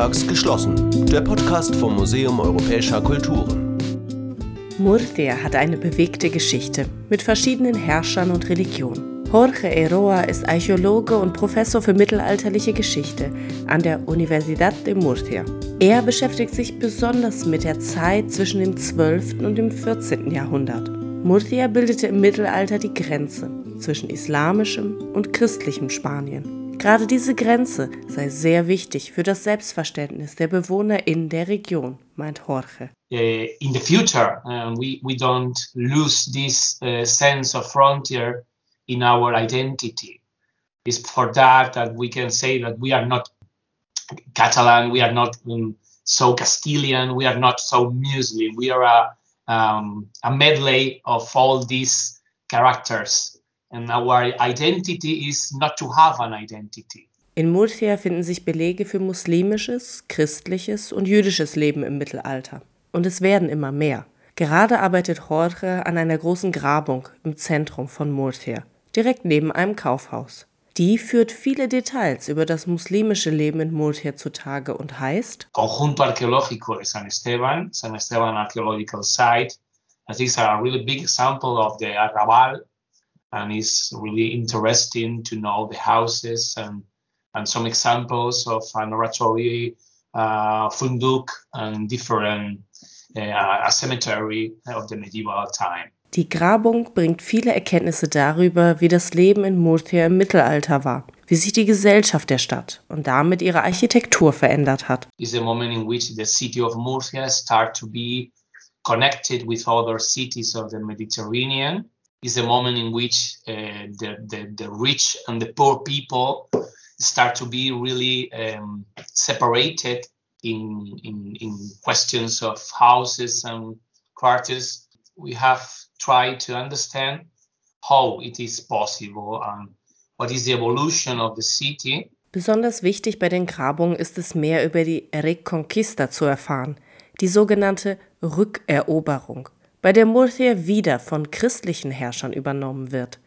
sonntags geschlossen. Der Podcast vom Museum Europäischer Kulturen. Murcia hat eine bewegte Geschichte mit verschiedenen Herrschern und Religionen. Jorge Eroa ist Archäologe und Professor für mittelalterliche Geschichte an der Universidad de Murcia. Er beschäftigt sich besonders mit der Zeit zwischen dem 12. und dem 14. Jahrhundert. Murcia bildete im Mittelalter die Grenze zwischen islamischem und christlichem Spanien. Gerade diese Grenze sei sehr wichtig für das Selbstverständnis der Bewohner in der Region, meint Jorge. Uh, in the future, uh, we, we don't lose this uh, sense of frontier in our identity. It's for that that we can say that we are not Catalan, we are not um, so Castilian, we are not so Muslim, we are a um, a medley of all these characters. And our identity is not to have an identity. In Murcia finden sich Belege für muslimisches, christliches und jüdisches Leben im Mittelalter. Und es werden immer mehr. Gerade arbeitet Jorge an einer großen Grabung im Zentrum von Murcia, direkt neben einem Kaufhaus. Die führt viele Details über das muslimische Leben in Murcia zutage und heißt Conjunto Arqueológico de San Esteban, San Esteban Archaeological Site. That is a really big example of the Arrabal and it's really interesting to know the houses and, and some examples of an oratory, uh, funduk and different uh, a cemetery of the medieval time. Die Grabung bringt viele Erkenntnisse darüber, wie das Leben in Murcia im Mittelalter war, wie sich die Gesellschaft der Stadt und damit ihre Architektur verändert hat. Is a moment in which the city of Murcia start to be connected with other cities of the Mediterranean. Is a moment in which uh, the, the, the rich and the poor people start to be really um, separated in, in, in questions of houses and quarters. We have try to understand how it is possible and what is the evolution of the city. Besonders wichtig bei den Grabungen ist es mehr über die Reconquista zu erfahren, die sogenannte Rückeroberung, bei der Murcia wieder von christlichen Herrschern übernommen wird.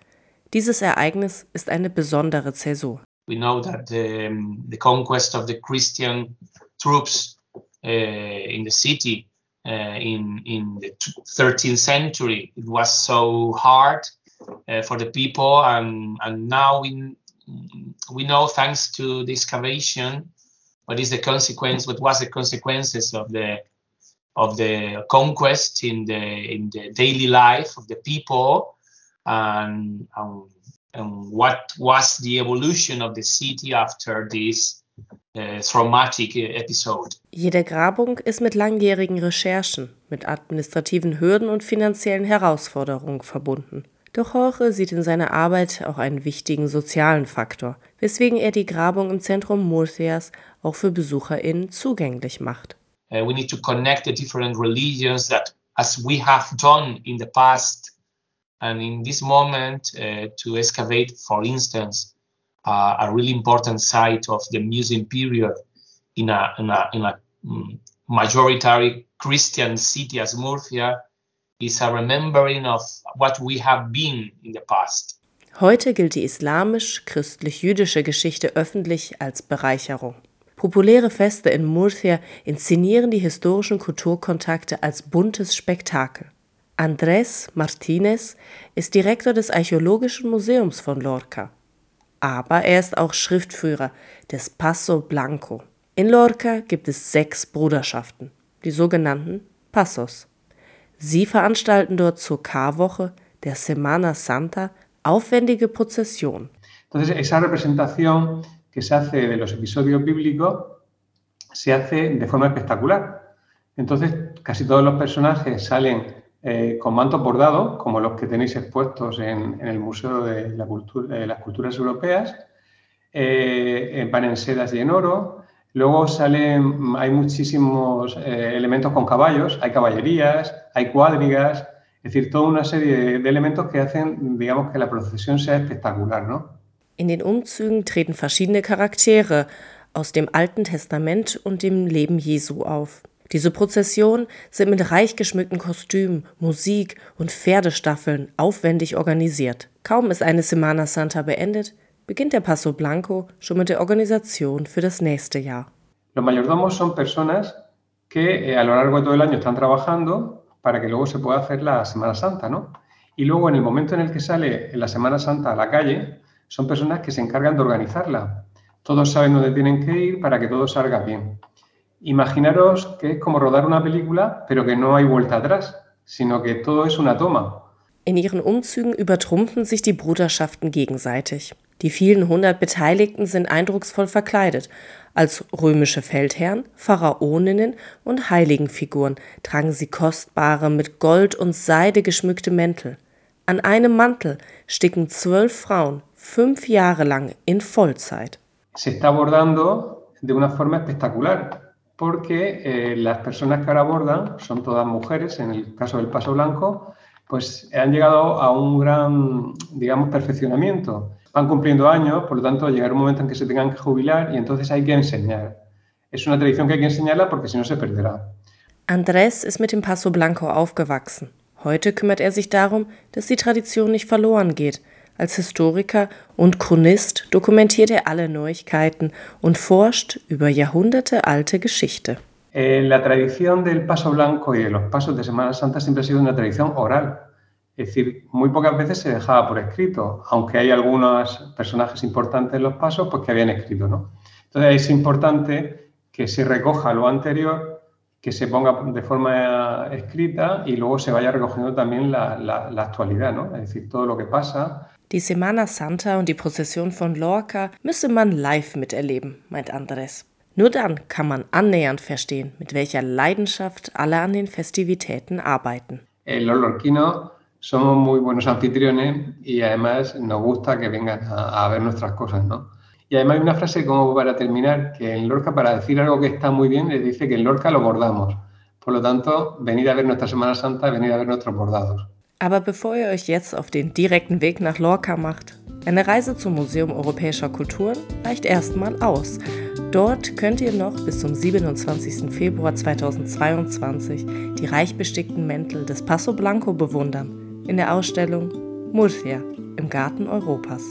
Dieses Ereignis ist eine besondere Zäsur. We know that the, the conquest of the Christian troops uh, in the city uh, in in the 13th century. It was so hard uh, for the people, and and now we we know thanks to the excavation what is the consequence, what was the consequences of the of the conquest in the in the daily life of the people, and um, and what was the evolution of the city after this äh, traumatic episode. Jede Grabung ist mit langjährigen Recherchen, mit administrativen Hürden und finanziellen Herausforderungen verbunden. Doch Jorge sieht in seiner Arbeit auch einen wichtigen sozialen Faktor, weswegen er die Grabung im Zentrum Murcias auch für BesucherInnen zugänglich macht. Uh, we need to connect the different religions that, as we have done in the past, and in this moment, uh, to excavate, for instance, uh, a really important site of the Museum period in a, in a, in a um, majority Christian city as Murcia is a remembering of what we have been in the past. Heute gilt die islamisch-christlich-jüdische Geschichte öffentlich als Bereicherung. Populäre Feste in Murcia inszenieren die historischen Kulturkontakte als buntes Spektakel. Andrés Martínez ist Direktor des Archäologischen Museums von Lorca aber er ist auch Schriftführer des Paso Blanco. In Lorca gibt es sechs Bruderschaften, die sogenannten Pasos. Sie veranstalten dort zur Karwoche, der Semana Santa, aufwendige Prozessionen. Que se hace de los episodios bíblicos se hace de forma espectacular. Entonces, casi todos los personajes salen eh, con mantos bordados, como los que tenéis expuestos en, el Museo de, las Culturas Europeas, eh, van en sedas y en oro. Luego salen, hay muchísimos eh, elementos con caballos, hay caballerías, hay cuadrigas, es decir, toda una serie de, de elementos que hacen, digamos, que la procesión sea espectacular, ¿no? In den Umzügen treten verschiedene Charaktere aus dem Alten Testament und dem Leben Jesu auf. Diese Prozessionen sind mit reich geschmückten Kostümen, Musik und Pferdestaffeln aufwendig organisiert. Kaum ist eine Semana Santa beendet, beginnt der Paso Blanco schon mit der Organisation für das nächste Jahr. Los mayordomos son personas que eh, a lo largo de todo el año están trabajando para que luego se pueda hacer la Semana Santa, ¿no? Y luego en el momento en el que sale la Semana Santa a la calle, son personas que se encargan de organizarla. Todos saben dónde tienen que ir para que todo salga bien. Imaginaros que es como rodar una película, pero que no hay vuelta atrás, sino que todo es una toma. In ihren Umzügen übertrumpfen sich die Bruderschaften gegenseitig. Die vielen hundert Beteiligten sind eindrucksvoll verkleidet. Als römische Feldherren, Pharaoninnen und Heiligenfiguren tragen sie kostbare, mit Gold und Seide geschmückte Mäntel. An einem Mantel sticken zwölf Frauen fünf Jahre lang in Vollzeit. Se está abordando de una forma espectacular, porque eh, las personas que ahora abordan son todas mujeres, en el caso del Paso Blanco, pues han llegado a un gran, digamos, perfeccionamiento. Van cumpliendo años, por lo tanto, llegará un momento en que se tengan que jubilar y entonces hay que enseñar. Es una tradición que hay que enseñarla porque si no se perderá. Andrés ist mit dem Paso Blanco aufgewachsen. Heute kümmert er sich darum, dass die Tradition nicht verloren geht. Als Historiker und Chronist dokumentiert er alle Neuigkeiten und forscht über jahrhundertealte Geschichte. Eh, la tradición del paso blanco y de los pasos de Semana Santa siempre ha sido una tradición oral. Es decir, muy pocas veces se dejaba por escrito, aunque hay algunos personajes importantes en los pasos pues, que habían escrito. ¿no? Entonces es importante que se recoja lo anterior, que se ponga de forma escrita y luego se vaya recogiendo también la, la, la actualidad, ¿no? es decir, todo lo que pasa. Die Semana Santa und die Prozession von Lorca müsse man live miterleben, meint Andres. Nur dann kann man annähernd verstehen, mit welcher Leidenschaft alle an den Festivitäten arbeiten. Eh, los lorquinos somos muy buenos anfitriones y además nos gusta que vengan a, a, ver nuestras cosas, ¿no? Y además hay una frase como para terminar, que en Lorca para decir algo que está muy bien, les dice que en Lorca lo bordamos. Por lo tanto, venid a ver nuestra Semana Santa, venid a ver nuestros bordados. Aber bevor ihr euch jetzt auf den direkten Weg nach Lorca macht, eine Reise zum Museum Europäischer Kulturen reicht erstmal aus. Dort könnt ihr noch bis zum 27. Februar 2022 die reich bestickten Mäntel des Passo Blanco bewundern in der Ausstellung Murcia im Garten Europas.